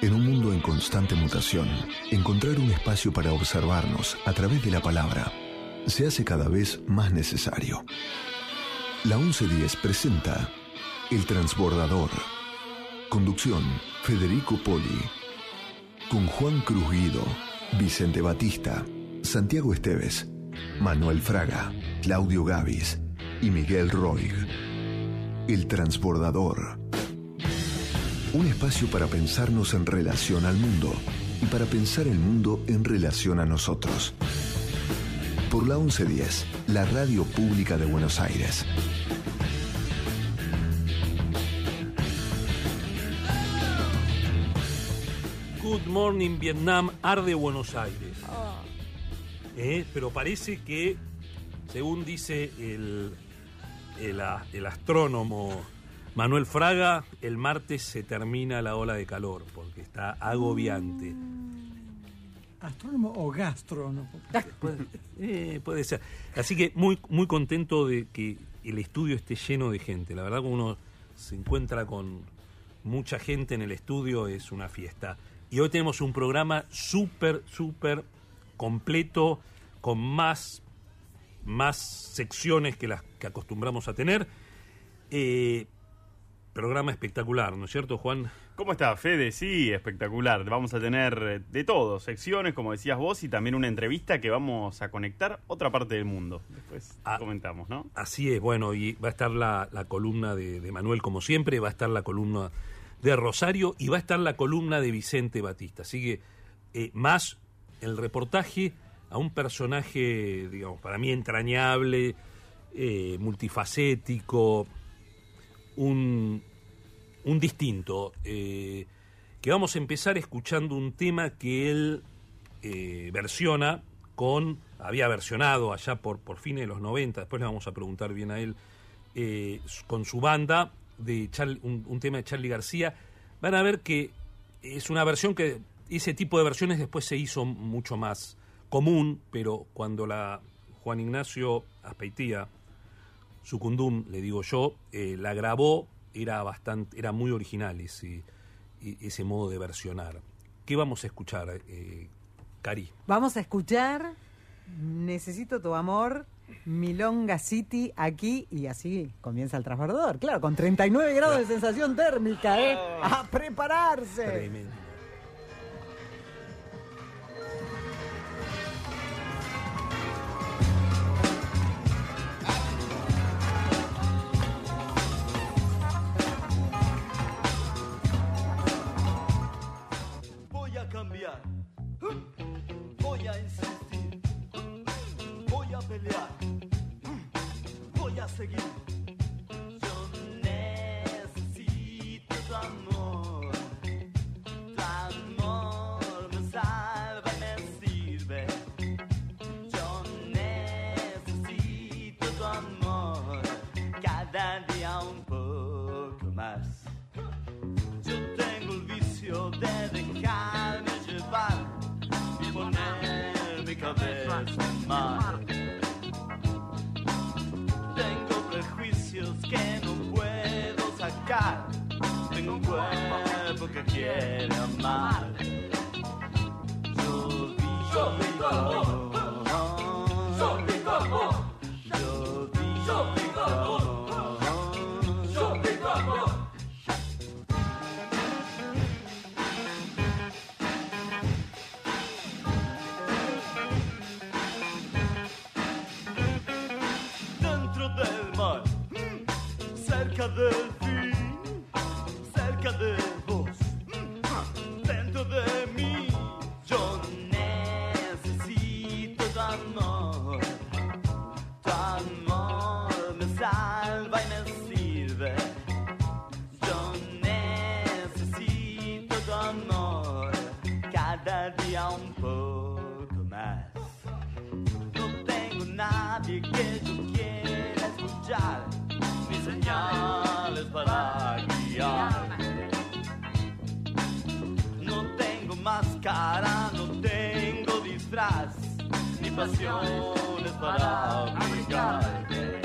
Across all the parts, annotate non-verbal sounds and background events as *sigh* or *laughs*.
En un mundo en constante mutación, encontrar un espacio para observarnos a través de la palabra se hace cada vez más necesario. La 1110 presenta El Transbordador. Conducción, Federico Poli. Con Juan Cruz Guido, Vicente Batista, Santiago Esteves, Manuel Fraga, Claudio Gavis y Miguel Roig. El Transbordador. Un espacio para pensarnos en relación al mundo y para pensar el mundo en relación a nosotros. Por la 1110, la radio pública de Buenos Aires. Good Morning Vietnam, arde Buenos Aires. Eh, pero parece que, según dice el, el astrónomo Manuel Fraga, el martes se termina la ola de calor, porque está agobiante. ¿Astrónomo o gastrónomo? Puede, eh, puede ser. Así que muy, muy contento de que el estudio esté lleno de gente. La verdad que uno se encuentra con mucha gente en el estudio, es una fiesta. Y hoy tenemos un programa súper, súper completo, con más, más secciones que las que acostumbramos a tener. Eh, programa espectacular, ¿no es cierto, Juan? ¿Cómo está, Fede? Sí, espectacular. Vamos a tener eh, de todo, secciones, como decías vos, y también una entrevista que vamos a conectar otra parte del mundo. Después Ah. comentamos, ¿no? Así es, bueno, y va a estar la, la columna de, de Manuel como siempre, va a estar la columna de Rosario y va a estar la columna de Vicente Batista. Así que eh, más el reportaje a un personaje, digamos, para mí entrañable, eh, multifacético, un, distinto, eh, que vamos a empezar escuchando un tema que él eh, versiona con, había versionado allá por, por fines de los 90, después le vamos a preguntar bien a él, eh, con su banda, de Charl- un, un tema de Charlie García, van a ver que es una versión que ese tipo de versiones después se hizo mucho más común, pero cuando la Juan Ignacio Aspeitía, Sucundum, le digo yo, eh, la grabó, era bastante, era muy original ese, e- ese modo de versionar. ¿Qué vamos a escuchar, eh, Cari? Vamos a escuchar Necesito tu amor, Milonga City, aquí y así comienza el transbordador. Claro, con 39 grados de sensación térmica, ¿eh? ¡A prepararse! Tremendo. Voy a seguir. Máscara, no tengo disfraz, ni pasiones para obligarte.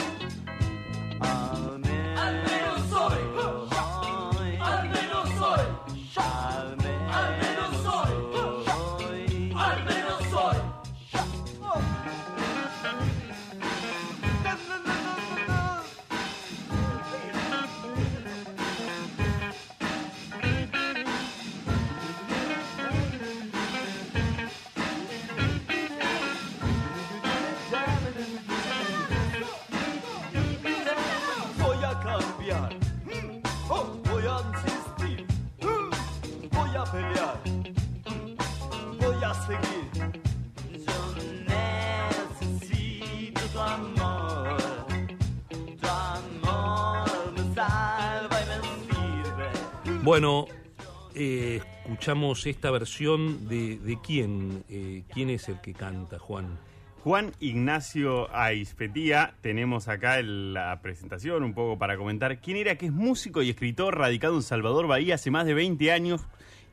Bueno, eh, escuchamos esta versión de, de quién, Eh, quién es el que canta, Juan. Juan Ignacio Aispetía, tenemos acá la presentación un poco para comentar quién era, que es músico y escritor radicado en Salvador Bahía hace más de 20 años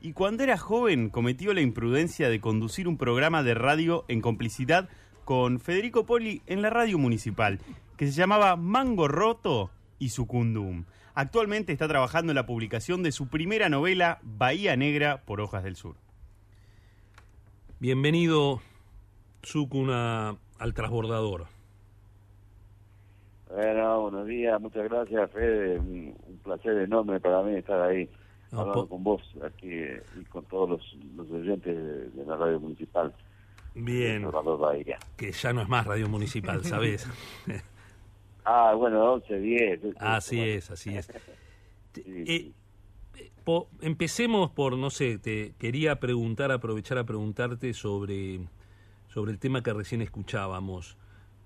y cuando era joven cometió la imprudencia de conducir un programa de radio en complicidad con Federico Poli en la radio municipal, que se llamaba Mango Roto y Sucundum. Actualmente está trabajando en la publicación de su primera novela, Bahía Negra por Hojas del Sur. Bienvenido, Sukuna, al transbordador. Bueno, buenos días, muchas gracias, Fede. Un, un placer enorme para mí estar ahí No, hablando con vos aquí eh, y con todos los, los oyentes de, de la radio municipal. Bien, que ya no es más radio municipal, ¿sabes? *laughs* Ah, bueno, 11, 10. así es, así es. *laughs* Sí, Eh. Po- empecemos por, no sé, te quería preguntar, aprovechar a preguntarte sobre, sobre el tema que recién escuchábamos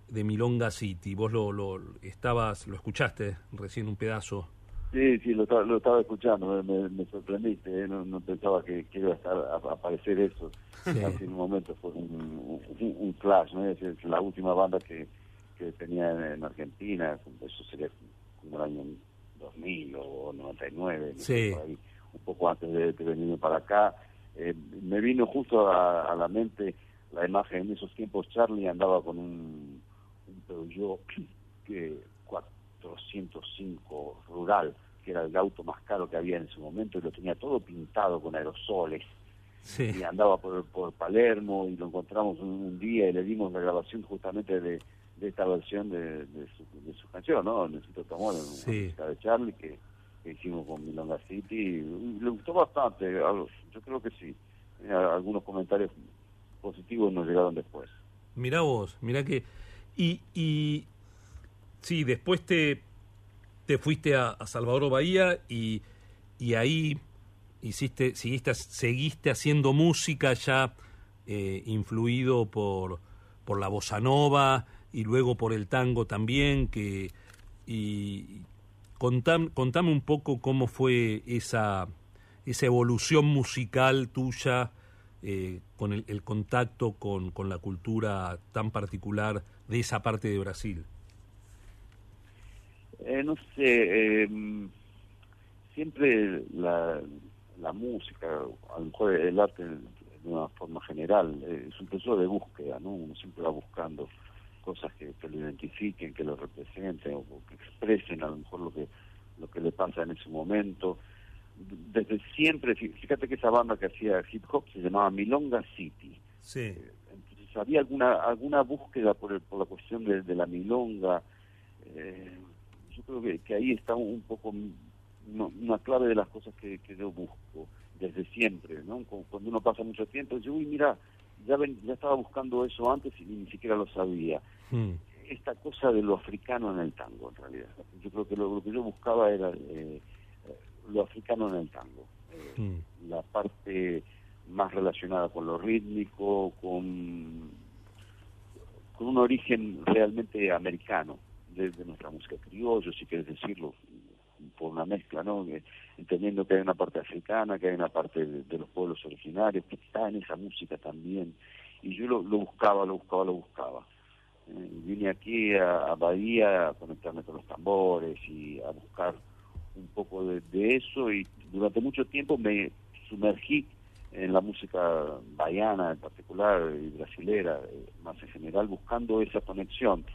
de Milonga City. Vos lo, lo estabas, lo escuchaste recién un pedazo. Sí, sí, lo, estaba- lo estaba escuchando, me, sorprendiste, eh, no, no pensaba que, que iba a, estar, a, a aparecer eso. Sí. Hace un momento fue un, un, un flash, ¿no? Es la última banda que, que tenía en, en Argentina, eso sería como el año 2000 o 99, no sé, Sí. por ahí, un poco antes de, de venirme para acá. Eh, me vino justo a, a la mente la imagen, en esos tiempos Charlie andaba con un, un Peugeot que 405 rural, que era el auto más caro que había en ese momento, y lo tenía todo pintado con aerosoles. Sí, Y andaba por, por Palermo y lo encontramos un, un día y le dimos la grabación justamente de, de esta versión de, de, su, de su canción, ¿no? Necesito tu amor, una Sí. música de Charlie que, que hicimos con Milonga City. Le gustó bastante, yo creo que sí. Eh, Algunos comentarios positivos nos llegaron después. mirá vos, mirá que... Y, y sí, después te, te fuiste a, a Salvador Bahía y, y ahí hiciste, seguiste, seguiste haciendo música ya eh, influido por, por la bossa nova y luego por el tango también, que y contam- contame un poco cómo fue esa, esa evolución musical tuya eh, con el, el contacto con, con la cultura tan particular de esa parte de Brasil. Eh, no sé, eh, siempre la, la música, a lo mejor el arte de una forma general, eh, es un proceso de búsqueda, ¿no? Uno siempre va buscando cosas que, que lo identifiquen, que lo representen o, o que expresen a lo mejor lo que lo que le pasa en ese momento. Desde siempre, fí- fíjate que esa banda que hacía hip hop se llamaba Milonga City. Sí, Entonces había alguna alguna búsqueda por, el- por la cuestión de, de la milonga. Eh, yo creo que, que ahí está un poco m- no- una clave de las cosas que, que yo busco desde siempre. ¿no? Cu- Cuando uno pasa mucho tiempo, dice, uy, mira, ya, ven- ya estaba buscando eso antes y ni siquiera lo sabía. Mm, Esta cosa de lo africano en el tango, en realidad. Yo creo que lo, lo que yo buscaba era eh, lo africano en el tango. Eh, mm. la parte más relacionada con lo rítmico, con, con un origen realmente americano de, de nuestra música criollo, si quieres decirlo, por una mezcla, ¿no? Eh, Entendiendo que hay una parte africana, que hay una parte de, de los pueblos originarios, que está en esa música también. Y yo lo, lo buscaba, lo buscaba, lo buscaba. Eh, vine aquí a, a Bahía a conectarme con los tambores y a buscar un poco de, de eso y durante mucho tiempo me sumergí en la música baiana en particular y brasilera eh, más en general buscando esa conexión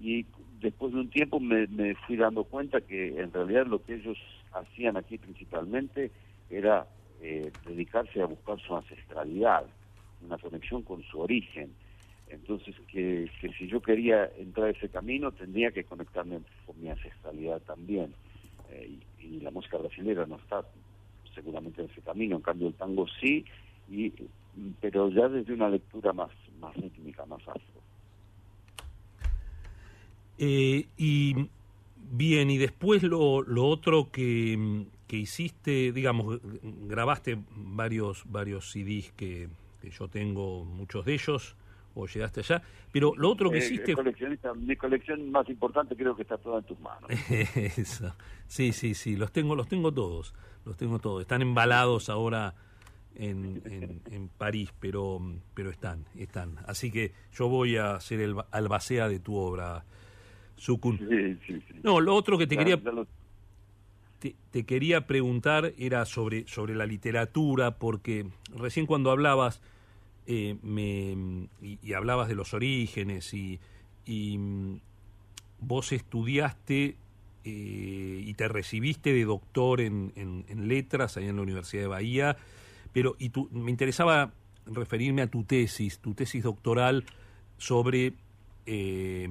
y después de un tiempo me, fui dando cuenta que en realidad lo que ellos hacían aquí principalmente era eh, dedicarse a buscar su ancestralidad una conexión con su origen entonces que, si yo quería entrar a ese camino tendría que conectarme con mi ancestralidad también eh, y, y la música brasileña no está seguramente en ese camino, en cambio el tango sí, y, pero ya desde una lectura más, más rítmica, más afro. Eh, y Bien, y después lo, lo otro que, que hiciste, digamos, grabaste varios, varios CDs que, que yo tengo, muchos de ellos, o llegaste allá, pero lo otro que Eh, hiciste... coleccionista, mi colección más importante creo que está toda en tus manos. *laughs* Eso. Sí, sí, sí, los tengo, los tengo todos, los tengo todos. Están embalados ahora en, en, en París, pero, pero están, están. Así que yo voy a ser el ba- albacea de tu obra, Sukun. Sí, sí, sí. No, lo otro que te Ya- quería ya lo- te, te quería preguntar era sobre, sobre la literatura, porque recién cuando hablabas eh, me, y, y hablabas de los orígenes y, y, mm, vos estudiaste eh, y te recibiste de doctor en, en- en letras allá en la Universidad de Bahía, pero y tú, me interesaba referirme a tu tesis, tu tesis doctoral sobre eh,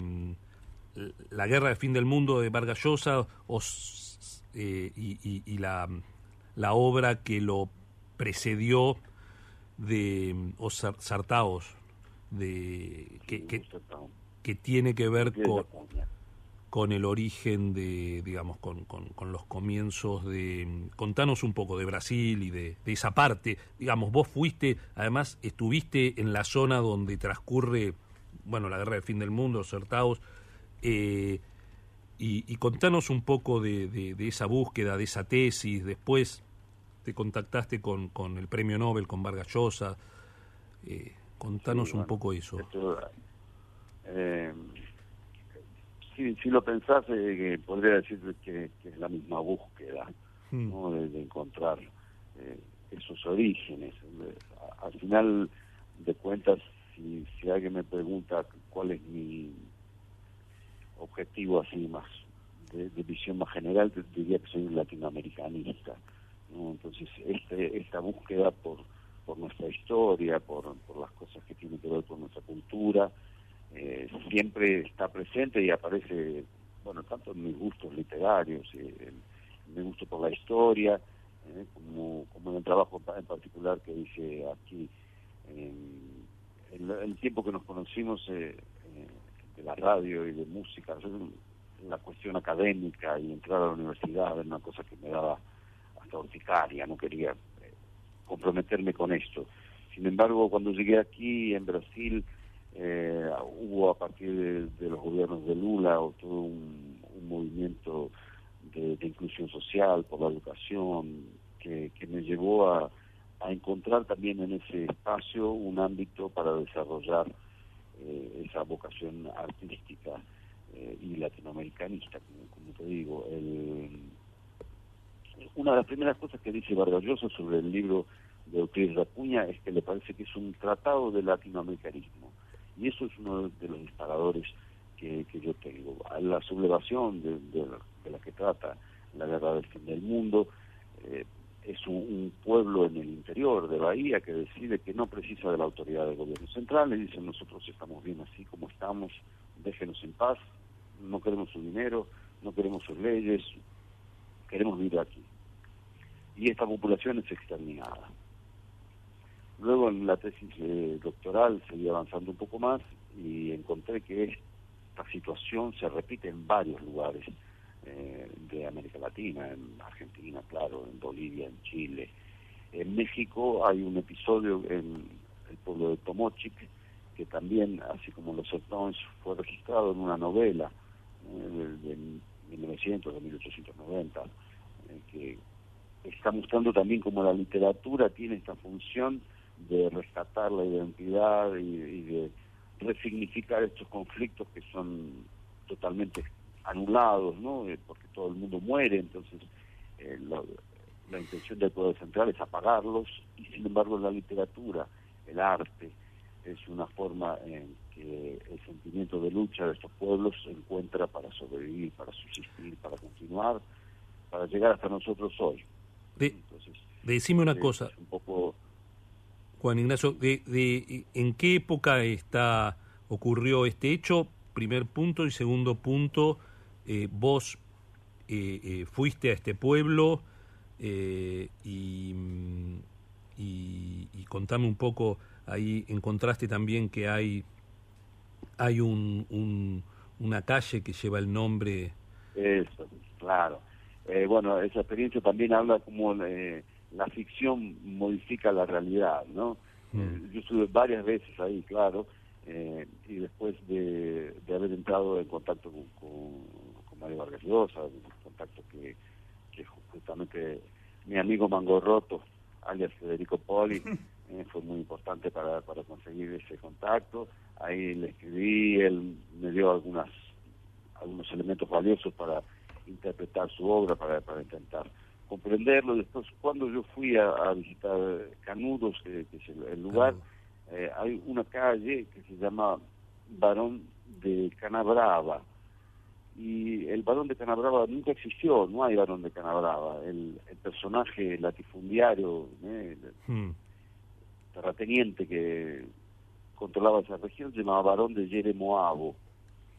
la guerra del fin del mundo de Vargas Llosa o eh, y, y- y la, la obra que lo precedió de Sar- Sartaos, de, que, que, que tiene que ver con, con el origen de, digamos, con, con- con los comienzos de... Contanos un poco de Brasil y de, de esa parte. Digamos, vos fuiste, además estuviste en la zona donde transcurre, bueno, la guerra del fin del mundo, los Sertaos, eh, y, y contanos un poco de, de- de esa búsqueda, de esa tesis. Después te contactaste con, con el premio Nobel, con Vargas Llosa. Eh, contanos Sí, un poco eso. Esto, eh, si, si lo pensás, eh, podría decir que, que es la misma búsqueda Mm. ¿no? de, de encontrar eh, esos orígenes. Al final de cuentas, si, si alguien me pregunta cuál es mi objetivo así más de, visión más general, diría que soy un latinoamericanista. ¿no? Entonces, este, esta búsqueda por, por nuestra historia, por, las cosas que tienen que ver con nuestra cultura, eh, siempre está presente y aparece, bueno, tanto en mis gustos literarios, eh, en mi gusto por la historia, eh, como, como en el trabajo en particular que hice aquí. En, el tiempo que nos conocimos eh, la radio y de música, la cuestión académica y entrar a la universidad era una cosa que me daba hasta urticaria, no quería eh, comprometerme con esto. Sin embargo, cuando llegué aquí en Brasil, eh, hubo a partir de, los gobiernos de Lula todo un, movimiento de, inclusión social por la educación que, que me llevó a encontrar también en ese espacio un ámbito para desarrollar eh, esa vocación artística eh, y latinoamericanista, como, como te digo. Una de las primeras cosas que dice Vargas Llosa sobre el libro de Euclides Cunha es que le parece que es un tratado de latinoamericanismo. Y eso es uno de los disparadores que, que yo tengo. La sublevación de, de la que trata la guerra del fin del mundo eh, es un, pueblo en el interior de Bahía que decide que no precisa de la autoridad del gobierno central y dice nosotros estamos bien así como estamos, déjenos en paz, no queremos su dinero, no queremos sus leyes, queremos vivir aquí. Y esta población es exterminada. Luego en la tesis eh, doctoral seguí avanzando un poco más y encontré que esta situación se repite en varios lugares eh, de América Latina, en Argentina, claro, en Bolivia, en Chile. En México hay un episodio en el pueblo de Tomochic que también, así como los Sertones, fue registrado en una novela eh, de, de 1900, de 1890, eh, que está mostrando también cómo la literatura tiene esta función de rescatar la identidad y de resignificar estos conflictos que son totalmente anulados, ¿no? Eh, porque todo el mundo muere, entonces eh, la, la intención del poder central es apagarlos y sin embargo la literatura, el arte, es una forma en que el sentimiento de lucha de estos pueblos se encuentra para sobrevivir, para subsistir, para continuar, para llegar hasta nosotros hoy. De- Entonces, decime una cosa, un poco Juan Ignacio, de, de- ¿en qué época está ocurrió este hecho? Primer punto y segundo punto, eh, vos eh, eh, fuiste a este pueblo eh, y, y, y contame un poco, ahí encontraste también que hay, hay un, un- una calle que lleva el nombre Eso, claro. Bueno, esa experiencia también habla como la ficción modifica la realidad, ¿no? Mm. Yo estuve varias veces ahí, claro, eh, y después de, de haber entrado en contacto con, con, con Mario Vargas Llosa, un contacto que, que justamente mi amigo Mangorroto, alias Federico Poli, *laughs* eh, fue muy importante para, para conseguir ese contacto. Ahí le escribí, él me dio algunas algunos elementos valiosos para interpretar su obra, para, para intentar comprenderlo. Después, cuando yo fui a, a visitar Canudos, que, que es el, el lugar, eh, hay una calle que se llama Barón de Canabrava. Y el Barón de Canabrava nunca existió, no hay Barón de Canabrava. El, el personaje latifundiario, eh, el Mm. terrateniente que controlaba esa región, se llamaba Barón de Yeremoabo.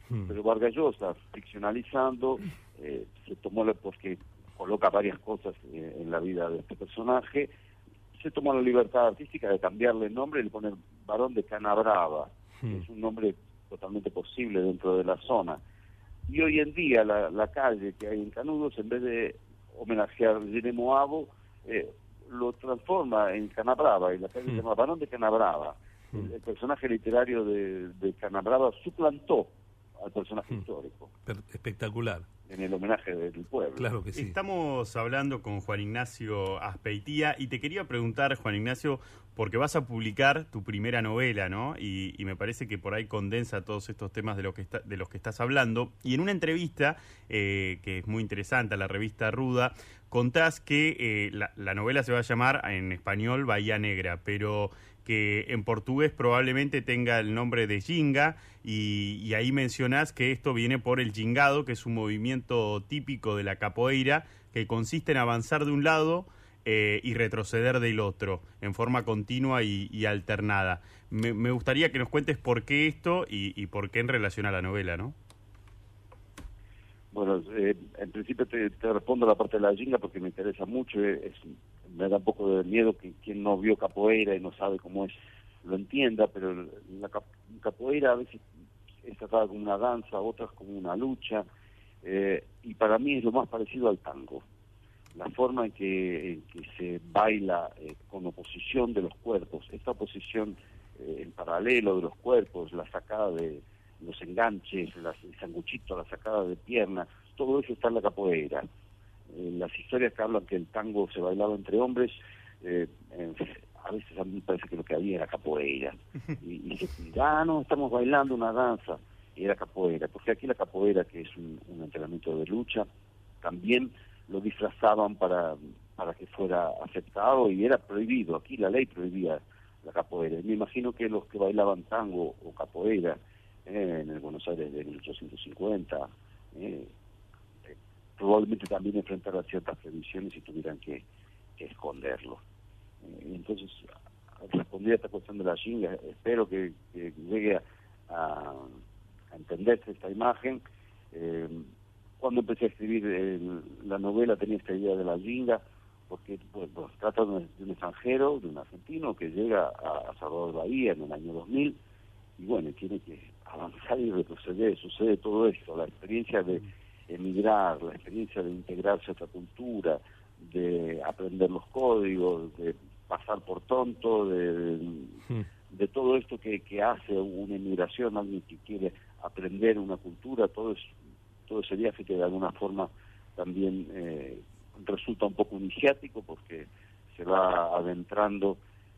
Mm. Pero Vargas Llosa, ficcionalizando, eh, se tomó la, porque coloca varias cosas eh, en la vida de este personaje, se tomó la libertad artística de cambiarle el nombre y le poner Barón de Canabrava, que Mm. es un nombre totalmente posible dentro de la zona. Y hoy en día la, la calle que hay en Canudos, en vez de homenajear Yeremoabo, eh, lo transforma en Canabrava, y la calle se Mm. llama Barón de Canabrava. El, el personaje literario de, de Canabrava suplantó al personaje Mm. histórico Per- espectacular, en el homenaje del pueblo. claro que sí. Estamos hablando con Juan Ignacio Aspeitía y te quería preguntar, Juan Ignacio, porque vas a publicar tu primera novela, ¿no? Y, y me parece que por ahí condensa todos estos temas de, lo que los que estás hablando. Y en una entrevista, eh, que es muy interesante, a la revista Ruda, contás que eh, la, la novela se va a llamar en español Bahía Negra, pero que en portugués probablemente tenga el nombre de Jinga y, y ahí mencionás que esto viene por el jingado, que es un movimiento típico de la capoeira que consiste en avanzar de un lado eh, y retroceder del otro en forma continua y, y alternada. Me, gustaría que nos cuentes por qué esto y, por qué en relación a la novela, ¿no? Bueno, eh, en principio te, te respondo la parte de la jinga porque me interesa mucho. eh, es- me da un poco de miedo que quien no vio capoeira y no sabe cómo es lo entienda, pero la cap- capoeira a veces es tratada como una danza, otras como una lucha, eh, y para mí es lo más parecido al tango. La forma en que, en que se baila eh, con oposición de los cuerpos, esta oposición eh, en paralelo de los cuerpos, la sacada de los enganches, las, el sanguchito, la sacada de pierna, todo eso está en la capoeira. Eh, las historias que hablan que el tango se bailaba entre hombres, eh, a veces a mí me parece que lo que había era capoeira. *laughs* Y, y se ah, no, estamos bailando una danza, y era capoeira. Porque aquí la capoeira, que es un, un entrenamiento de lucha, también lo disfrazaban para, para que fuera aceptado y era prohibido. Aquí la ley prohibía la capoeira. Me imagino que los que bailaban tango o capoeira eh, en Buenos Aires de 1850, eh, eh, probablemente también enfrentaran ciertas previsiones y tuvieran que, esconderlo. Eh, entonces, respondí a esta cuestión de la jinga, espero que, que llegue a, a, entenderse esta imagen. Cuando empecé a escribir el- la novela tenía esta idea de la jinga, porque bueno, trata de un, de un extranjero, de un argentino que llega a, a Salvador Bahía en el año 2000 y bueno, tiene que avanzar y retroceder, sucede todo esto, la experiencia de emigrar, la experiencia de integrarse a otra cultura, de aprender los códigos, de pasar por tonto, de, Mm. de todo esto que, que hace una inmigración, alguien que quiere aprender una cultura, todo, es, todo ese viaje que de alguna forma también eh, resulta un poco iniciático porque se va adentrando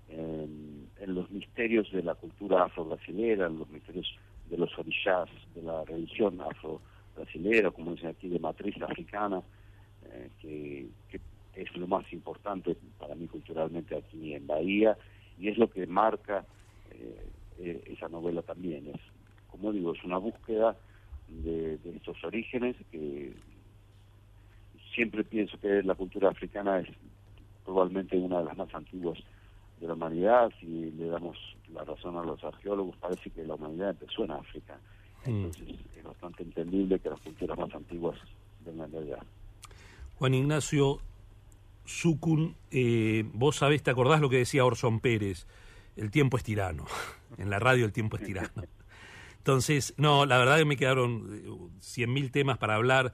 en, los misterios de la cultura afro-brasilera, en los misterios de los orishas, de la religión afro-brasilera, como dicen aquí, de matriz africana, eh, que, que es lo más importante para mí culturalmente aquí en Bahía, y es lo que marca eh, eh, esa novela también. Es, como digo, es una búsqueda de, de estos orígenes que siempre pienso que la cultura africana es probablemente una de las más antiguas de la humanidad. Si le damos la razón a los arqueólogos, parece que la humanidad empezó en África. Mm. Entonces es bastante entendible que las culturas más antiguas vengan de allá. Juan Ignacio Sucun, eh, vos sabés, ¿te acordás lo que decía Orson Pérez? El tiempo es tirano. *laughs* En la radio el tiempo es tirano. Entonces, no, la verdad que me quedaron cien mil temas para hablar.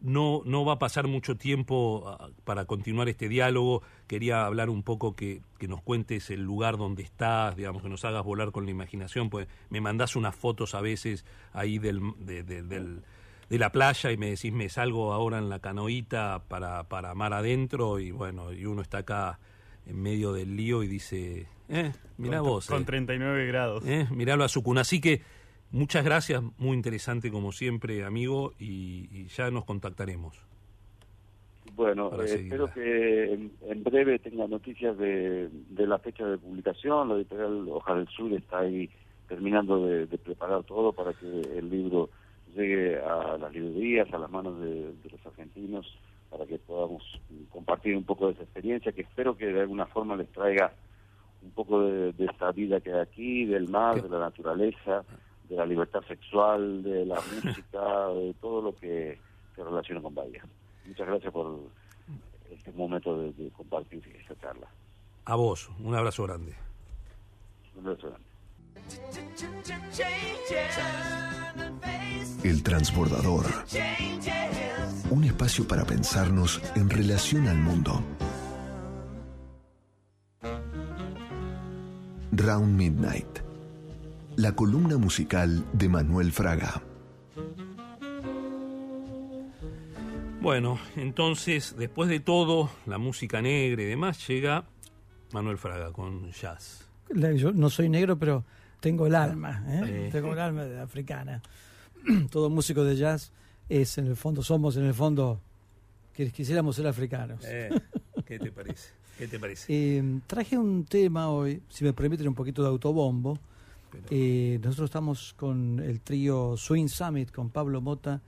no, no va a pasar mucho tiempo ah, para continuar este diálogo. Quería hablar un poco que, que nos cuentes el lugar donde estás, digamos, que nos hagas volar con la imaginación, pues me mandás unas fotos a veces ahí del, de, de- del- de la playa y me decís, me salgo ahora en la canoita para, para mar adentro y bueno, y uno está acá en medio del lío y dice, eh, mirá con, vos. Con eh. 39 grados. Eh, miralo a Sukuna. Así que muchas gracias, muy interesante como siempre, amigo, y, y ya nos contactaremos. Bueno, eh, espero que en, en breve tenga noticias de, de la fecha de publicación. La editorial Hoja del Sur está ahí terminando de, de preparar todo para que el libro llegue a las librerías, a las manos de, de los argentinos, para que podamos compartir un poco de esa experiencia, que espero que de alguna forma les traiga un poco de, de esta vida que hay aquí, del mar, ¿Qué? de la naturaleza, de la libertad sexual, de la música, de todo lo que se relaciona con Bahía. Muchas gracias por este momento de, de compartir esta charla. A vos, un abrazo grande. Un abrazo grande. El transbordador. Un espacio para pensarnos en relación al mundo. Round Midnight. La columna musical de Manuel Fraga. Bueno, entonces, después de todo, la música negra y demás, llega Manuel Fraga con jazz. Yo no soy negro, pero tengo el alma, ¿eh? Eh. tengo el alma de africana. *clears throat* Todo músico de jazz es, en el fondo, somos en el fondo, que quisiéramos ser africanos. Eh, ¿Qué te parece? ¿Qué te parece? *laughs* Eh, traje un tema hoy, si me permiten un poquito de autobombo. Eh, nosotros estamos con el trío Swing Summit, con Pablo Mota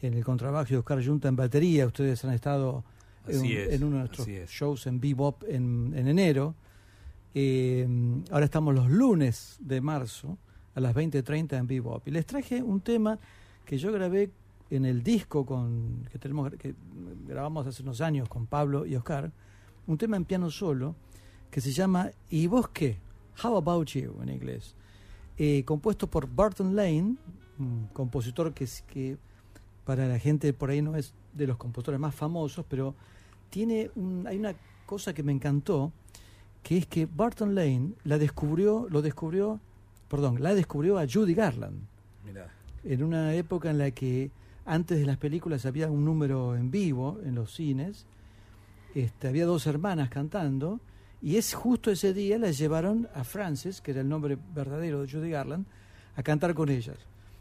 en el contrabajo y Oscar Junta en batería. Ustedes han estado en, es, uno de nuestros shows en Bebop en, en enero. Eh, ahora estamos los lunes de marzo a las 20.30 en Bebop. Y les traje un tema que yo grabé en el disco con que tenemos que grabamos hace unos años con Pablo y Oscar, un tema en piano solo que se llama ¿Y vos qué? How About You en inglés. Eh, compuesto por Barton Lane, un compositor que, que para la gente por ahí no es de los compositores más famosos, pero tiene un- hay una cosa que me encantó, que es que Barton Lane la descubrió, lo descubrió, perdón, la descubrió a Judy Garland Mirá. en una época en la que antes de las películas había un número en vivo en los cines, este, había dos hermanas cantando, y es justo ese día las llevaron a Frances, que era el nombre verdadero de Judy Garland, a cantar con ellas.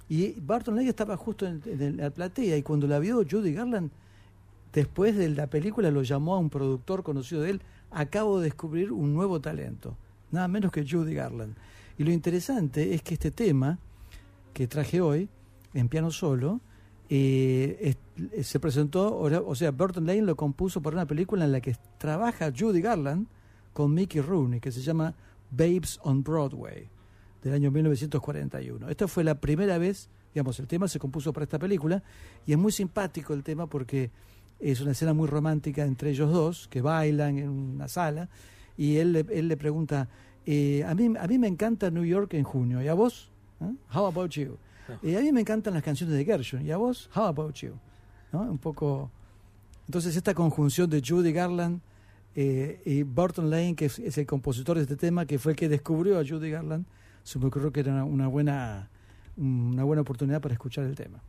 Y Barton Lane estaba justo en, la platea, y cuando la vio Judy Garland, después de la película lo llamó a un productor conocido de él, acabo de descubrir un nuevo talento, nada menos que Judy Garland. Y lo interesante es que este tema que traje hoy, en piano solo, eh, eh, se presentó, o sea, Burton Lane lo compuso para una película en la que trabaja Judy Garland con Mickey Rooney, que se llama Babes on Broadway, del año 1941. Esta fue la primera vez, digamos, el tema se compuso para esta película, y es muy simpático el tema porque es una escena muy romántica entre ellos dos, que bailan en una sala, y él, le- él le pregunta, eh, a, mí, a mí me encanta New York en junio, ¿y a vos? ¿Eh? How about you? *laughs* Eh, a mí me encantan las canciones de Gershwin, ¿y a vos? How about you? ¿No? Un poco... Entonces esta conjunción de Judy Garland eh, y Burton Lane, que es, el compositor de este tema, que fue el que descubrió a Judy Garland, se me ocurrió que era una buena, una buena oportunidad para escuchar el tema.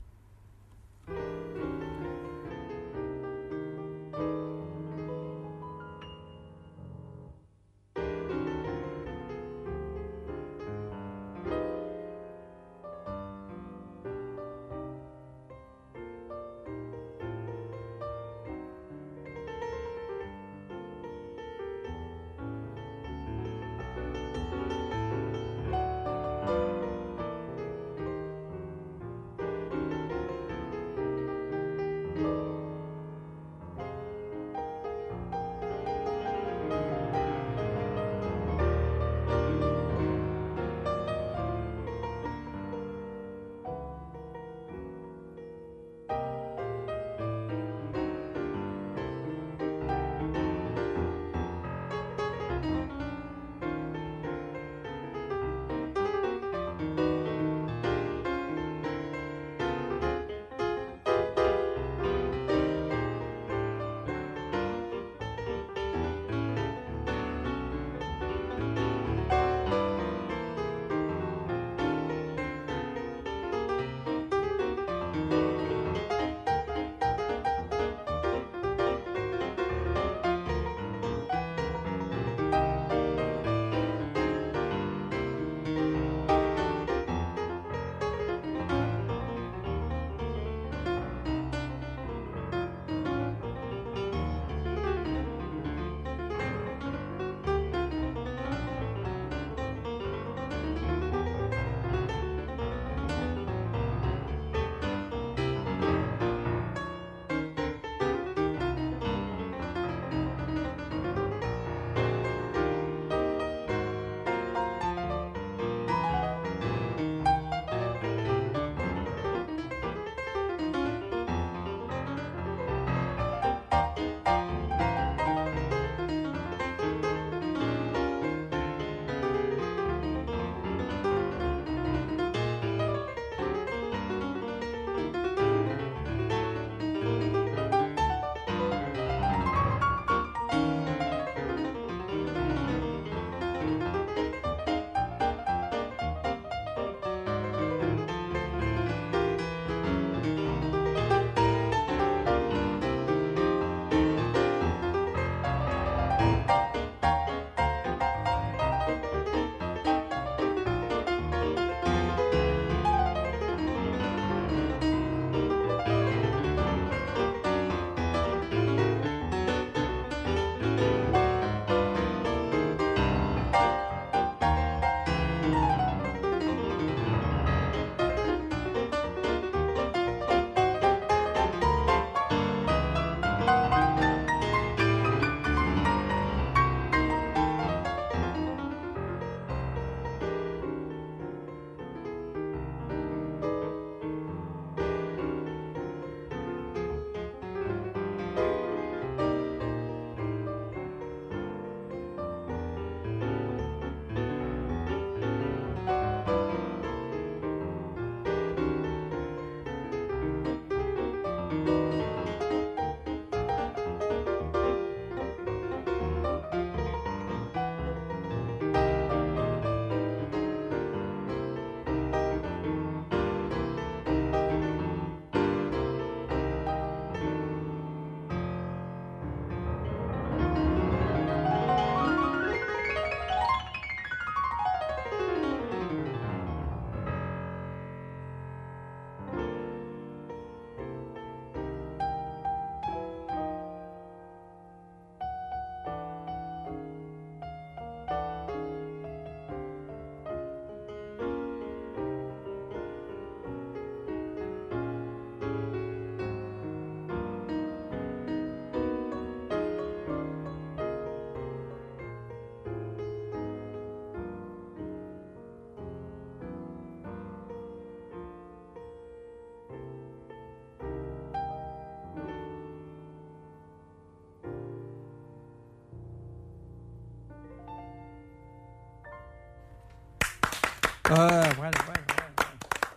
Ah, *laughs* bueno, bueno, bueno.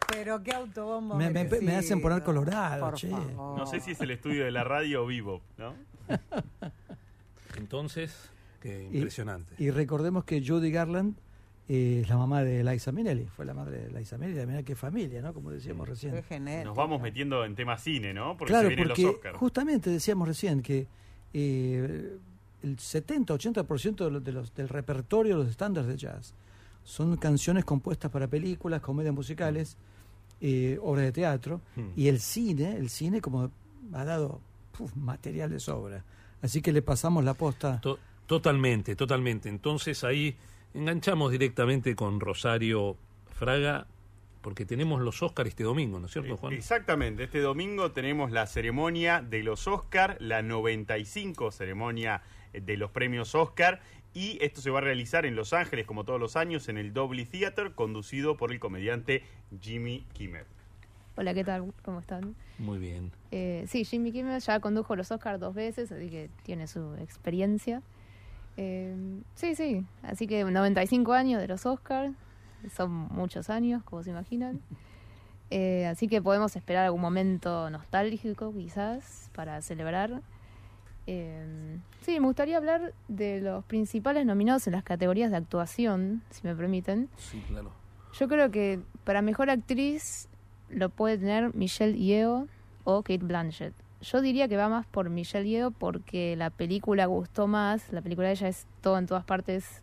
Pero qué autobombo. Me- me- me merecido. hacen poner colorado, Por che. favor. No sé si es el estudio de la radio o vivo, ¿no? *laughs* Entonces, qué Y- impresionante. Y recordemos que Judy Garland eh, es la mamá de Liza Minnelli, fue la madre de Liza Minnelli, mira qué familia, ¿no? Como decíamos recién. Qué genética. Nos vamos metiendo en tema cine, ¿no? Porque claro, se vienen porque los Oscars. justamente decíamos recién que eh, el 70-80% de los, de los- del repertorio de los estándares de jazz son canciones compuestas para películas, comedias musicales, eh, obras de teatro, Mm. y el cine, el cine como ha dado puf, material de sobra. Así que le pasamos la posta. To- totalmente, totalmente. Entonces ahí enganchamos directamente con Rosario Fraga, porque tenemos los Oscars este domingo, ¿no es cierto, Juan? Exactamente, este domingo tenemos la ceremonia de los Oscar, la 95 ceremonia eh, de los premios Oscar, y esto se va a realizar en Los Ángeles, como todos los años, en el Dolby Theater, conducido por el comediante Jimmy Kimmel. Hola, ¿qué tal? ¿Cómo están? Muy bien. Eh, sí, Jimmy Kimmel ya condujo los Oscars dos veces, así que tiene su experiencia. Eh, sí, sí, así que 95 años de los Oscars, son muchos años, como se imaginan. Eh, así que podemos esperar algún momento nostálgico, quizás, para celebrar. Eh, sí, me gustaría hablar de los principales nominados en las categorías de actuación, si me permiten. Sí, claro. Yo creo que para mejor actriz lo puede tener Michelle Yeoh o Kate Blanchett. Yo diría que va más por Michelle Yeoh porque la película gustó más. La película de ella es todo en todas partes.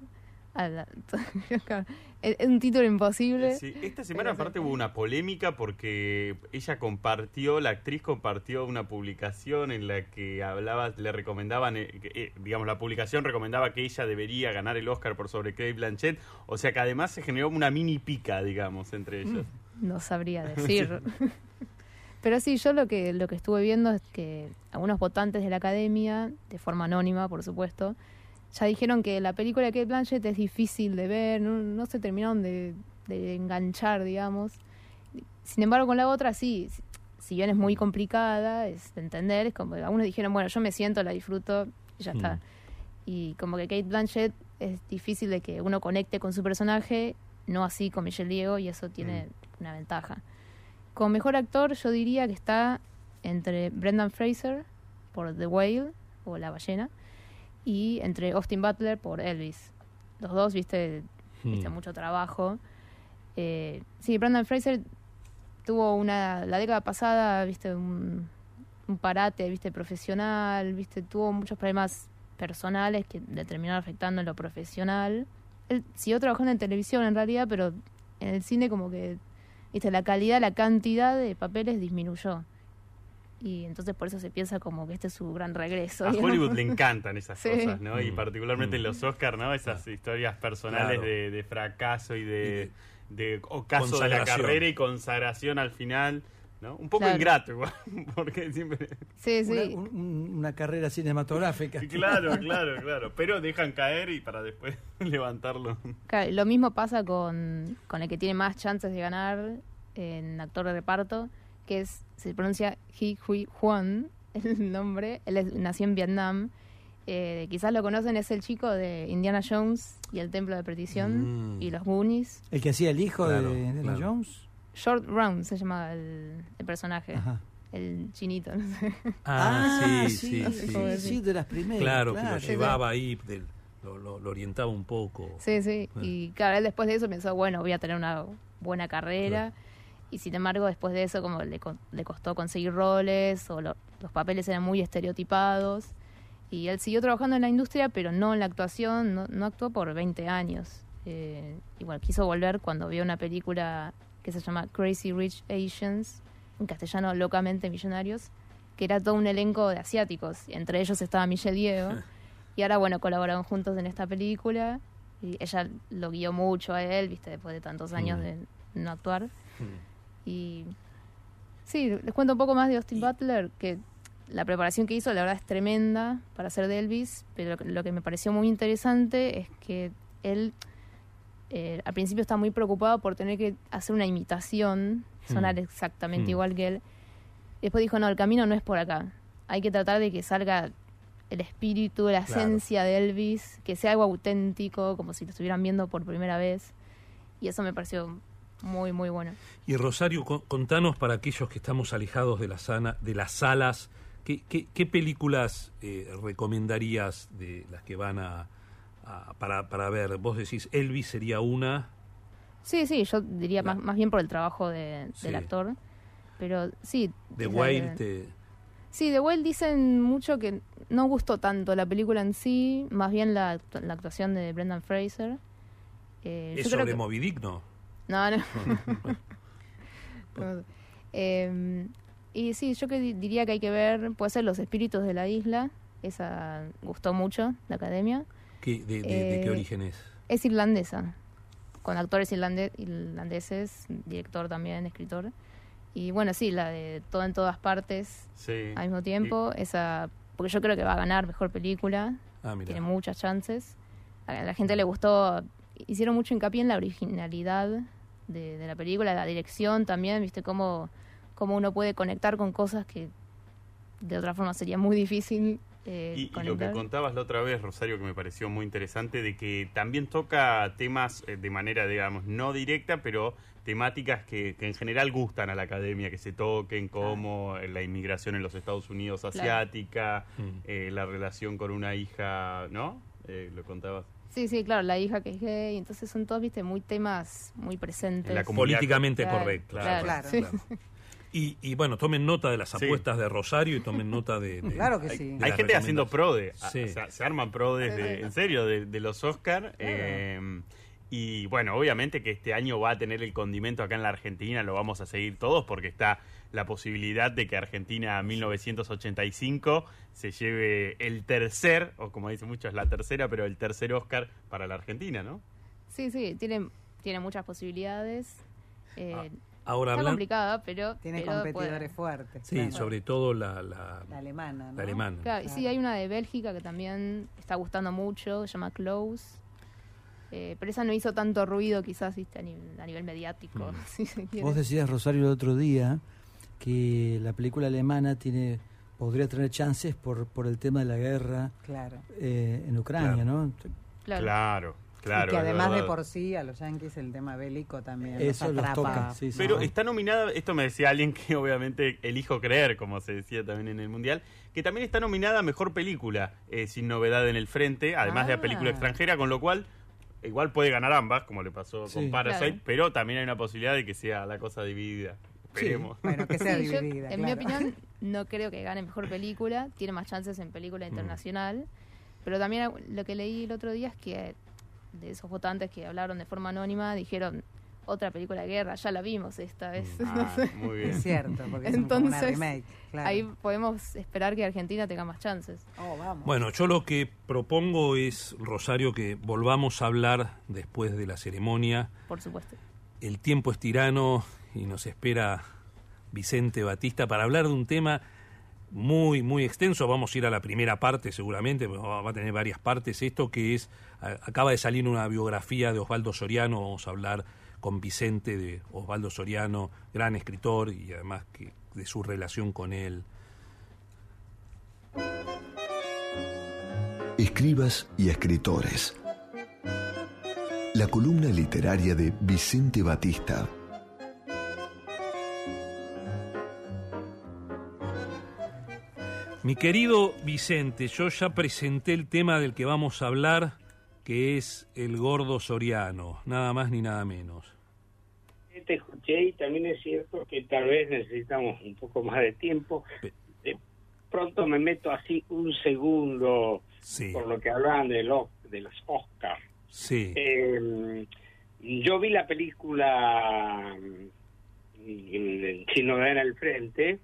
a la- *laughs* es un título imposible. Sí, esta semana aparte hubo una polémica porque ella compartió, la actriz compartió una publicación en la que hablaba, le recomendaban, eh, eh, digamos, la publicación recomendaba que ella debería ganar el Oscar por sobre Kate Blanchett, o sea que además se generó una mini pica, digamos, entre ellas. No sabría *laughs* decir. *laughs* Pero sí, yo lo que, lo que estuve viendo es que algunos votantes de la academia, de forma anónima, por supuesto, ya dijeron que la película de Kate Blanchett es difícil de ver, no, no se terminaron de, de enganchar, digamos. Sin embargo, con la otra sí, si- bien es muy complicada, es de entender, es como algunos dijeron, bueno, yo me siento, la disfruto y ya está. Mm. Y como que Kate Blanchett es difícil de que uno conecte con su personaje, no así con Michelle Diego, y eso tiene una ventaja. Como mejor actor, yo diría que está entre Brendan Fraser por The Whale o La Ballena y entre Austin Butler por Elvis. Los dos, viste, viste Mm. mucho trabajo. Eh, sí, Brendan Fraser tuvo una la década pasada, viste, un, un parate, viste, profesional, viste, tuvo muchos problemas personales que le terminaron afectando en lo profesional. Él siguió trabajando en televisión en realidad, pero en el cine como que, viste, la calidad, la cantidad de papeles disminuyó. Y entonces por eso se piensa como que este es su gran regreso. A digamos. Hollywood le *laughs* encantan esas Sí. cosas, ¿no? Y Mm. particularmente en Mm. los Oscars, ¿no? Esas historias personales Claro. de, de fracaso y de, Y de ocaso de la carrera y consagración al final, ¿no? Un poco Claro. ingrato igual, *laughs* porque siempre... Sí, sí. Una, un- un- una carrera cinematográfica. *laughs* Claro, claro, claro. Pero dejan caer y para después levantarlo. Claro, lo mismo pasa con, con el que tiene más chances de ganar en actor de reparto, que es, se pronuncia He Hui Huan, *laughs* el nombre. Él es- nació en Vietnam. Eh, quizás lo conocen, es el chico de Indiana Jones y el Templo de Perdición Mm. y los Goonies. El que hacía el hijo Claro, de Indiana claro. Jones. Short Round se llama el, el personaje, Ajá. el chinito. no sé. Ah, sí, sí, sí, sí. ¿cómo sí, de las primeras. Claro, que lo llevaba ahí, del- lo, lo- lo orientaba un poco. Sí, sí. Ah. Y claro, él después de eso pensó, bueno, voy a tener una buena carrera. Y sin embargo, después de eso, como le, le costó conseguir roles o lo- los papeles eran muy estereotipados. Y él siguió trabajando en la industria, pero no en la actuación, no, no actuó por 20 años. Eh, igual quiso volver cuando vio una película que se llama Crazy Rich Asians, en castellano Locamente Millonarios, que era todo un elenco de asiáticos. Y entre ellos estaba Michelle Diego. *laughs* Y ahora, bueno, colaboraron juntos en esta película. Y ella lo guió mucho a él, viste, después de tantos años Mm. de no actuar. Mm. Y sí, les cuento un poco más de Austin Butler, que la preparación que hizo, la verdad, es tremenda para hacer de Elvis, pero lo que, me pareció muy interesante es que él eh, al principio está muy preocupado por tener que hacer una imitación, sonar Mm. exactamente Mm. igual que él. Después dijo, no, el camino no es por acá. Hay que tratar de que salga el espíritu, la Claro. esencia de Elvis, que sea algo auténtico, como si lo estuvieran viendo por primera vez. y eso me pareció muy, muy bueno. Y Rosario, con- contanos para aquellos que estamos alejados de, la sana, de las salas, ¿qué, qué, qué películas eh, recomendarías de las que van a, a- para, para ver? Vos decís, Elvis sería una. Sí, sí, yo diría La- más, más bien por el trabajo de- Sí. del actor. Pero sí. The te- Sí, The Whale dicen mucho que no gustó tanto la película en sí, más bien la, la actuación de Brendan Fraser. Eh, es sobre que- Moby Dick, ¿no? No, no. *laughs* No. Eh, y sí, yo que di- diría que hay que ver, puede ser Los Espíritus de la Isla. Esa gustó mucho, la academia. ¿Qué- de, de- de qué Eh, origen es? Es irlandesa, con actores irlande- irlandeses, director también, escritor. Y bueno, sí, la de Todo en todas partes Sí. al mismo tiempo, esa porque yo creo que va a ganar mejor película, Ah, tiene muchas chances. A la gente le gustó, hicieron mucho hincapié en la originalidad de, de la película, la dirección también, viste cómo, cómo uno puede conectar con cosas que de otra forma sería muy difícil eh, Y, y lo que contabas la otra vez, Rosario, que me pareció muy interesante, de que también toca temas eh, de manera, digamos, no directa, pero temáticas que, que en general gustan a la academia, que se toquen, como eh, la inmigración en los Estados Unidos asiática, Mm. eh, la relación con una hija, ¿no? Eh, lo contabas. Sí, sí, claro, la hija que es gay, entonces son todos, viste, muy temas muy presentes. En la comunidad- Políticamente Claro, correcto. claro, Claro. sí. Y, y bueno, tomen nota de las Sí. apuestas de Rosario y tomen nota de... de- Claro que Hay, sí. de hay gente haciendo recomendaciones. pro de, a- Sí. o sea, se arman pro desde, en serio, de, de los Oscar. eh, y bueno, obviamente que este año va a tener el condimento acá en la Argentina, lo vamos a seguir todos porque está la posibilidad de que Argentina 1985 se lleve el tercer, o como dicen muchos, la tercera, pero el tercer Oscar para la Argentina, ¿no? Sí, sí, tiene, tiene muchas posibilidades. Eh, Ah, Ahora está hablan... complicada, pero... Tiene pero competidores puede. fuertes. Sí, claro. sobre todo la, la, La alemana, ¿no? la alemana. Claro, sí, hay una de Bélgica que también está gustando mucho, se llama Close. Eh, pero esa no hizo tanto ruido quizás. A, nivel, a nivel mediático, Mm. *laughs* si se quiere. Vos decías, Rosario, el otro día que la película alemana tiene podría tener chances por, por el tema de la guerra Claro. eh, en Ucrania, ¿no? Claro. Claro, claro. y que además de por sí, a los yankees el tema bélico también Eso los los atrapa. toca, sí, sí. Pero ¿no? está nominada, esto me decía alguien que *laughs* obviamente elijo creer, como se decía también en el Mundial, que también está nominada a Mejor Película, eh, sin novedad en el frente, además de a Película Ah. Extranjera, con lo cual igual puede ganar ambas, como le pasó Sí. con Parasite, Claro. pero también hay una posibilidad de que sea la cosa dividida. Esperemos. Bueno, que sea Sí, yo, en mi opinión, *laughs* no creo que gane mejor película, tiene más chances en película Mm. internacional. Pero también lo que leí el otro día es que de esos votantes que hablaron de forma anónima dijeron otra película de guerra, ya la vimos esta vez. *laughs* Ah, muy bien. Es cierto, porque es como una Entonces, remake. Claro. Ahí podemos esperar que Argentina tenga más chances. Oh, vamos. Bueno, yo lo que propongo es, Rosario, que volvamos a hablar después de la ceremonia. Por supuesto. El tiempo es tirano y nos espera Vicente Batista para hablar de un tema muy, muy extenso. Vamos a ir a la primera parte seguramente, va a tener varias partes. Esto que es, acaba de salir una biografía de Osvaldo Soriano, vamos a hablar con Vicente de Osvaldo Soriano, gran escritor y además que, de su relación con él. Escribas y escritores. La columna literaria de Vicente Batista. Mi querido Vicente, yo ya presenté el tema del que vamos a hablar, que es el gordo Soriano, nada más ni nada menos. te escuché y también es cierto que tal vez necesitamos un poco más de tiempo. De pronto me meto así un segundo Sí, por lo que hablaban de los, de los Oscars. sí. Eh, yo vi la película mm, Sin novedad en el frente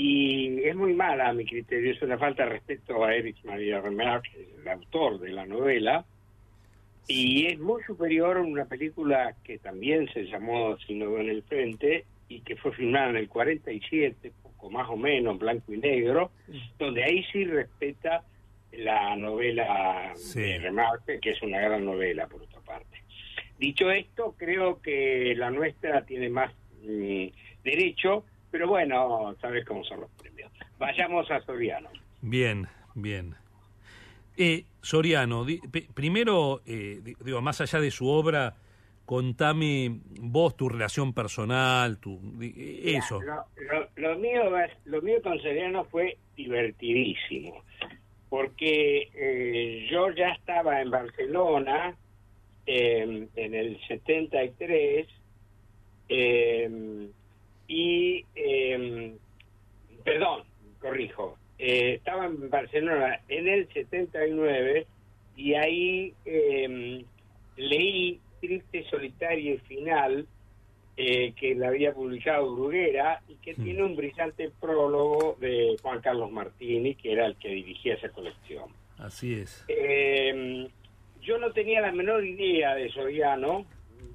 y es muy mala a mi criterio, es una falta de respeto a Erich Maria Remarque, el autor de la novela, y es muy superior a una película que también se llamó Sin en el frente y que fue filmada en el 47, poco más o menos, en blanco y negro, donde ahí sí respeta la novela Sí. de Remarque, que es una gran novela por otra parte. Dicho esto, creo que la nuestra tiene más mm, derecho, pero bueno, sabes cómo son los premios. Vayamos a Soriano. Bien, bien. Eh, Soriano, di- primero, eh, di- digo, más allá de su obra, contame vos tu relación personal, tu eso. Lo, lo- lo mío, lo mío con Soriano fue divertidísimo, porque eh, yo ya estaba en Barcelona eh, en el 73 eh, y, eh, perdón, corrijo, eh, estaba en Barcelona en el 79 y ahí eh, leí Triste, Solitario y Final, eh, que la había publicado Bruguera y que tiene un brillante prólogo de Juan Carlos Martini, que era el que dirigía esa colección. Así es. Eh, yo no tenía la menor idea de Soriano,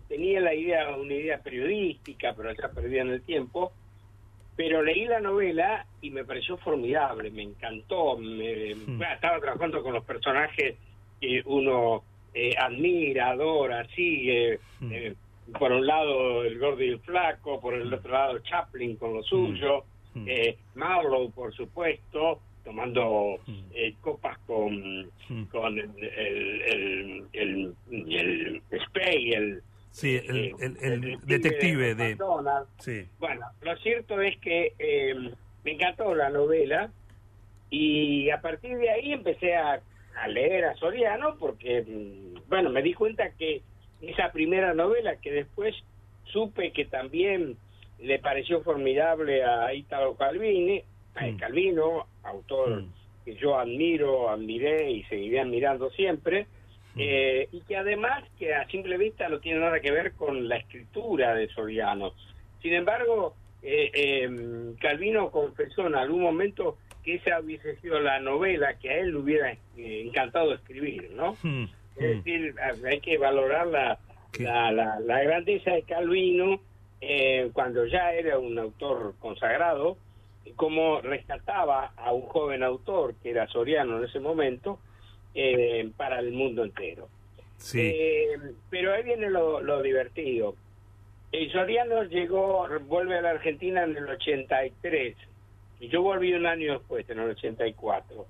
tenía la idea, una idea periodística, pero ya perdía en el tiempo, pero leí la novela y me pareció formidable, me encantó, me- bueno, estaba trabajando con los personajes que uno eh, admira, adora, sigue, eh, por un lado el gordo y el flaco, por el otro lado Chaplin con lo suyo, eh, Marlowe por supuesto, tomando eh, copas con, con el, el, el, el, el Spey, el, Sí, el, eh, el- el pibe detective de... McDonald's. Sí. Bueno, lo cierto es que eh, me encantó la novela y a partir de ahí empecé a, a leer a Soriano porque, mm, bueno, me di cuenta que esa primera novela que después supe que también le pareció formidable a Italo Calvini, a Calvino, autor que yo admiro, admiré y seguiré admirando siempre, eh, y que además que a simple vista no tiene nada que ver con la escritura de Soriano. Sin embargo, eh, eh, Calvino confesó en algún momento que esa hubiese sido la novela que a él le hubiera eh, encantado escribir, ¿no? Hmm, Es decir, hay que valorar la, la, la- la grandeza de Calvino cuando ya era un autor consagrado, y cómo rescataba a un joven autor que era Soriano en ese momento eh, para el mundo entero. Sí. Eh, pero ahí viene lo, lo divertido. El Soriano llegó, vuelve a la Argentina en el 83 y yo volví un año después, en el 84.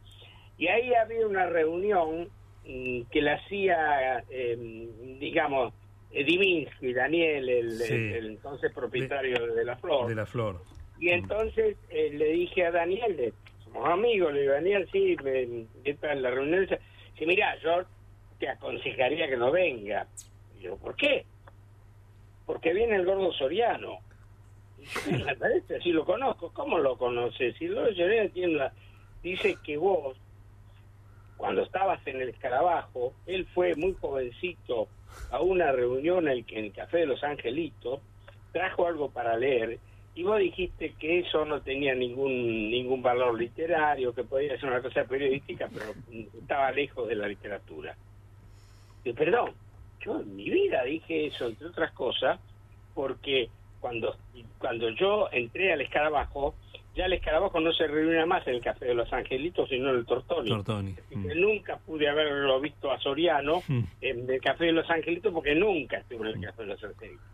Y ahí había una reunión mm, que la hacía, eh, digamos, Divinsky, Daniel, el, Sí. el- el entonces propietario de, La Flor. De la flor. Y entonces eh, le dije a Daniel, somos amigos, le digo, Daniel, sí, me, en la reunión, dice, mira, yo te aconsejaría que no venga. Y yo, ¿por qué? Porque viene el gordo Soriano. "Me parece, sí lo conozco. ¿Cómo lo conoces? Si lo Soriano tiene la- dice que vos, cuando estabas en el escarabajo, él fue muy jovencito a una reunión el, en el Café de los Angelitos, trajo algo para leer y vos dijiste que eso no tenía ningún ningún valor literario, que podía ser una cosa periodística, pero mm, estaba lejos de la literatura. Y, perdón, yo en mi vida dije eso, entre otras cosas, porque cuando cuando yo entré al escarabajo, ya el escarabajo no se reunía más en el Café de los Angelitos, sino en el Tortoni. Que nunca pude haberlo visto a Soriano Mm. en el Café de los Angelitos porque nunca estuve en el Café de los Angelitos.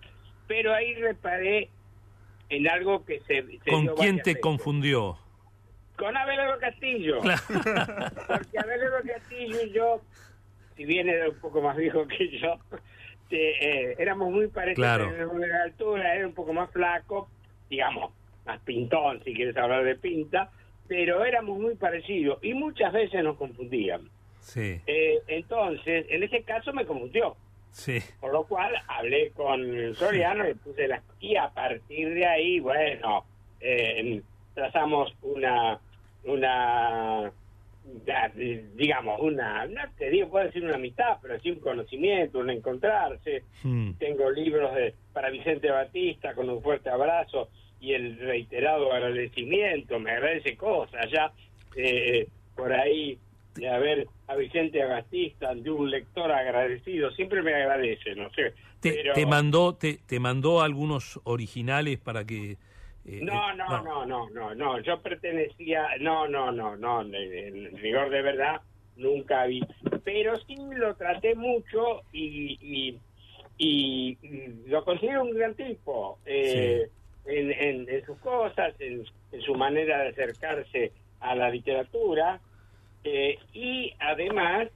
Pero ahí reparé en algo que se... se ¿Con dio quién te veces. confundió? Con Abelardo Castillo. *laughs* Porque Abelardo Castillo y yo, si bien era un poco más viejo que yo, te- *laughs* eh, éramos muy parecidos Claro. en la altura, era un poco más flaco, digamos, más pintón, si quieres hablar de pinta, pero éramos muy parecidos y muchas veces nos confundían. Sí, Eh, entonces, en ese caso me confundió. Sí. Por lo cual hablé con Soriano y puse las... Y a partir de ahí, bueno, eh, trazamos una... una digamos, una... No te digo, puedo decir una amistad, pero sí un conocimiento, un encontrarse. Mm. Tengo libros de, para Vicente Batista con un fuerte abrazo y el reiterado agradecimiento. Me agradece cosas ya. eh, por ahí de haber a Vicente Batista de un lector agradecido siempre me agradece no sé Te, pero te mandó te, te mandó algunos originales para que eh, no eh, no no. no no no yo pertenecía no no no no en, rigor de verdad nunca vi pero sí lo traté mucho y y, y- y lo considero un gran tipo eh, en, en- en sus cosas en, en su manera de acercarse a la literatura eh, y además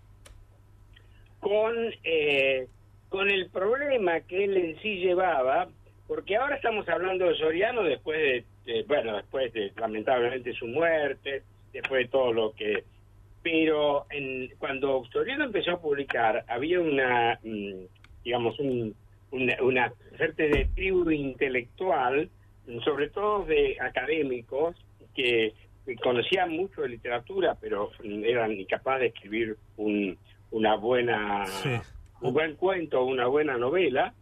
con eh, con el problema que él en sí llevaba, porque ahora estamos hablando de Soriano después de, bueno, después de lamentablemente su muerte, después de todo lo que... Pero en, cuando Soriano empezó a publicar, había una, mm, digamos, un- una, una suerte de tribu intelectual, sobre todo de académicos, que conocían mucho de literatura, pero mm, eran incapaces de escribir un, una buena Sí. un buen cuento, una buena novela,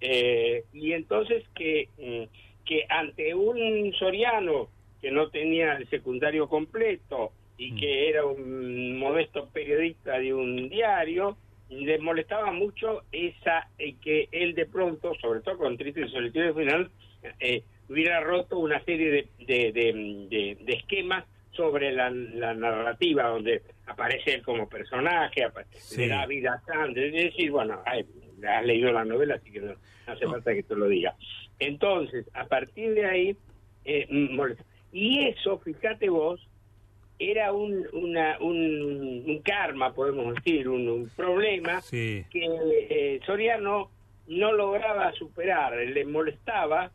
eh, y entonces que, mm, que ante un Soriano que no tenía el secundario completo y que era un modesto periodista de un diario, le molestaba mucho esa eh, que él de pronto, sobre todo con Triste y Solitario Final, eh, hubiera roto una serie de, de, de- de- de esquemas sobre la, la narrativa donde aparece él como personaje, Sí. le da vida a Sandra, es decir, bueno, ay, has leído la novela, así que no, no hace falta que te lo diga. Entonces, a partir de ahí, eh, mm, y eso, fíjate vos, era un, una, un, un karma, podemos decir, un, un problema Sí. que eh, Soriano no lograba superar, le molestaba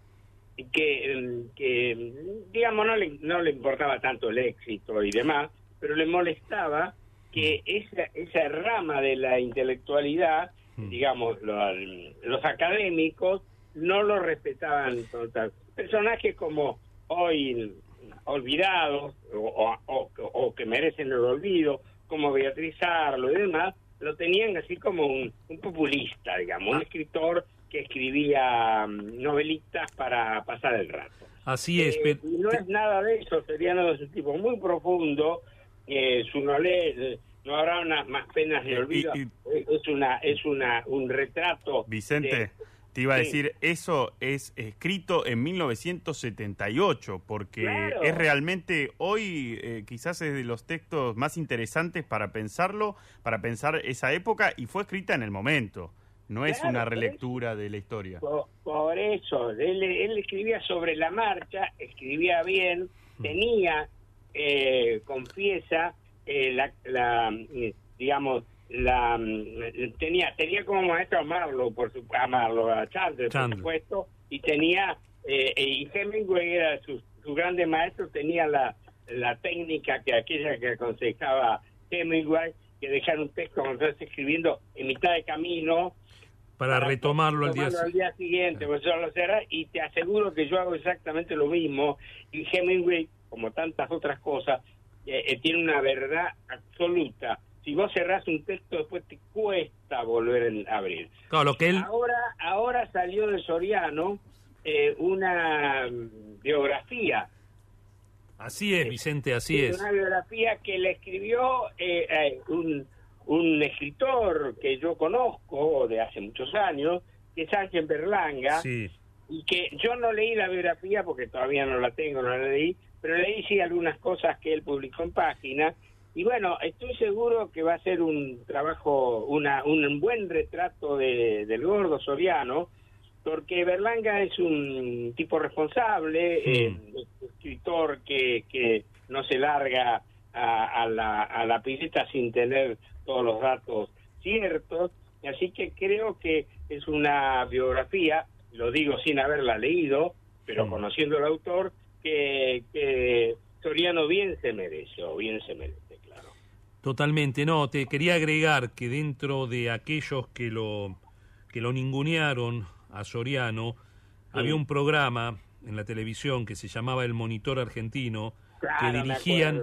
que, que digamos, no le, no le importaba tanto el éxito y demás, pero le molestaba que esa, esa rama de la intelectualidad, digamos, lo- los académicos, no lo respetaban total. Personajes como hoy olvidados o, o- o- o que merecen el olvido, como Beatriz Arlo y demás, lo tenían así como un, un populista, digamos, un escritor que escribía mm, novelitas para pasar el rato. Así es. Eh, pero- y no es nada de eso, Seriano es un tipo muy profundo, eh, su novela, no habrá unas más penas de Eh, olvido, y- eh, es una es una un retrato Vicente, de- te iba a Sí. decir, eso es escrito en 1978, porque Claro. es realmente hoy eh, quizás es de los textos más interesantes para pensarlo, para pensar esa época, y fue escrita en el momento. No es Claro, una relectura de la historia. Por, por eso, él, él escribía sobre la marcha, escribía bien, tenía, eh, confiesa, eh, la, la, digamos, la tenía tenía como maestro a Marlowe, por su, a Marlowe, a Chandler, por supuesto, y tenía, eh, y Hemingway era su, su grande maestro, tenía la, la técnica que aquella que aconsejaba Hemingway, que dejar un texto cuando estás escribiendo en mitad de camino, para retomarlo al día tomarlo al día siguiente, pues yo lo y te aseguro que yo hago exactamente lo mismo. Y Hemingway, como tantas otras cosas, eh, eh, tiene una verdad absoluta. Si vos cerrás un texto, después te cuesta volver a abrir. Claro, lo que él. Ahora, ahora salió de Soriano eh, una mm, biografía Así es, Vicente, así es. una biografía que le escribió eh, eh, un, un escritor que yo conozco de hace muchos años, que es Ángel Berlanga, Sí. y que yo no leí la biografía porque todavía no la tengo, no la leí, pero leí sí algunas cosas que él publicó en páginas. Y bueno, estoy seguro que va a ser un trabajo, una, un buen retrato de, del gordo Soriano, porque Berlanga es un tipo responsable, eh, escritor que, que no se larga a, a la, a la pileta sin tener todos los datos ciertos, así que creo que es una biografía, lo digo sin haberla leído, pero conociendo al autor, que, que Soriano bien se merece, o bien se merece, claro. Totalmente, no, te quería agregar que dentro de aquellos que lo que lo ningunearon a Soriano, había un programa en la televisión que se llamaba El Monitor Argentino, Claro, que dirigían.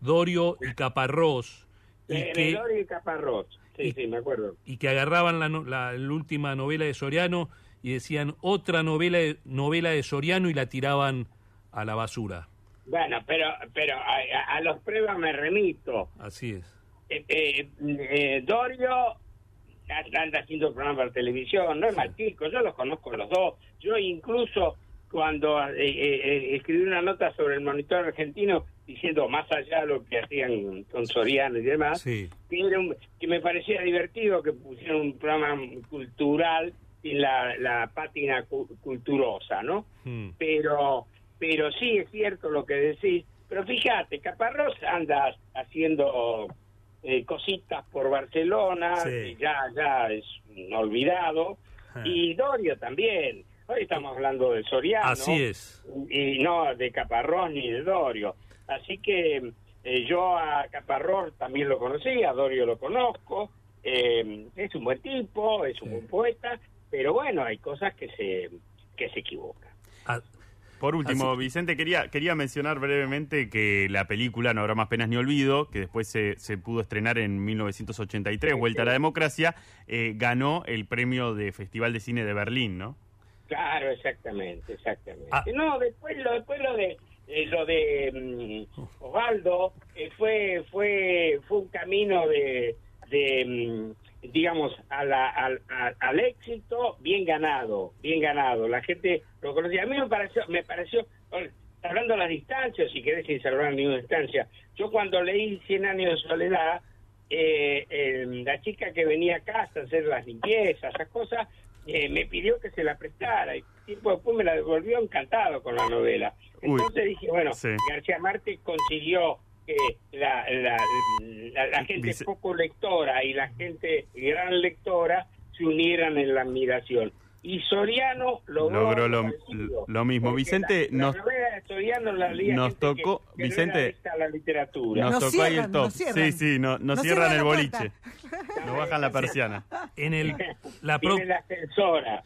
Dorio y Caparrós, y que, y Caparrós, sí, y- sí, me acuerdo. y que agarraban la, la- la última novela de Soriano y decían otra novela de, novela de Soriano y la tiraban a la basura. Bueno, pero pero a, a- los pruebas me remito. Así es. Eh, eh, eh, Dorio anda haciendo programas para televisión, no es mal chico, yo los conozco los dos. Yo incluso cuando eh, eh, eh, escribí una nota sobre el monitor argentino diciendo más allá de lo que hacían con Soriano y demás, Sí. que, era un- que me parecía divertido que pusieran un programa cultural sin la, la pátina cu- culturosa, ¿no? Mm. pero pero sí es cierto lo que decís pero fíjate Caparrós anda haciendo eh, cositas por Barcelona, Sí. que ya, ya es un olvidado, Ah. y Dorio también. Hoy estamos hablando de Soriano. Así es. Y no de Caparrós ni de Dorio. Así que eh, yo a Caparrós también lo conocí, a Dorio lo conozco. eh, es un buen tipo, es un buen poeta, pero bueno, hay cosas que se, que se equivocan. Ah, Por último, Así- Vicente, quería, quería mencionar brevemente que la película No habrá más penas ni olvido, que después se, se pudo estrenar en 1983, Vuelta a la Democracia, eh, ganó el premio de Festival de Cine de Berlín, ¿no? Claro, exactamente, exactamente. Ah. No, después lo, después lo de eh, lo de mm, Osvaldo eh, fue fue fue un camino de, de mm, digamos a la- al, al- al éxito bien ganado, bien ganado. La gente lo conocía. A mí me pareció me pareció hablando a las distancias, si querés sin salvar ninguna distancia. Yo cuando leí Cien años de soledad eh, eh, la chica que venía a casa a hacer las limpiezas, esas cosas, eh, me pidió que se la prestara y tiempo después me la devolvió encantado con la novela. Uy, Entonces dije, bueno, sí. García Márquez consiguió que la, la, la- la gente Dice- poco lectora y la gente gran lectora se unieran en la admiración. Y Soriano logró, Logró lo- parecido, lo mismo. porque Vicente, la, la nos- novela de Soriano la nos tocó- que- que no Vicente, era adicta a la literatura. Nos Nos tocó ahí el top. Sí, sí, no- nos Nos cierran cierran el boliche. Nos bajan la persiana. en el, la, pro- la ascensora.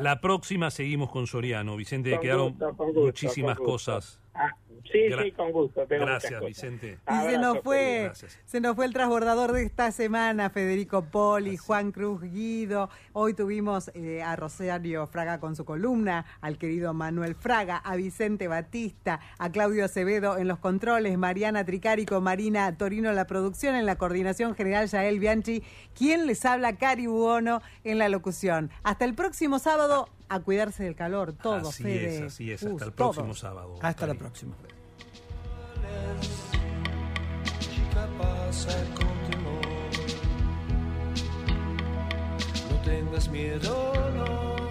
la próxima seguimos con Soriano. Vicente, Con quedaron gusto, con gusto, muchísimas cosas. Ah, sí, Gra- sí, con gusto. tengo Gracias. Vicente. Y se nos fue. Gracias. se nos fue el transbordador de esta semana, Federico Poli, Juan Cruz Guido. Hoy tuvimos eh, a Rosario Fraga con su columna, al querido Manuel Fraga, a Vicente Batista, a Claudio Acevedo en los controles, Mariana Tricarico, Marina Torino en la producción, en la coordinación general Yael Bianchi, quien les habla Cari Buono en la locución. Hasta el próximo sábado, a cuidarse del calor, todos, así Fede. es, así es. Hasta el todos. próximo sábado. Hasta la próxima. tengas miedo, no.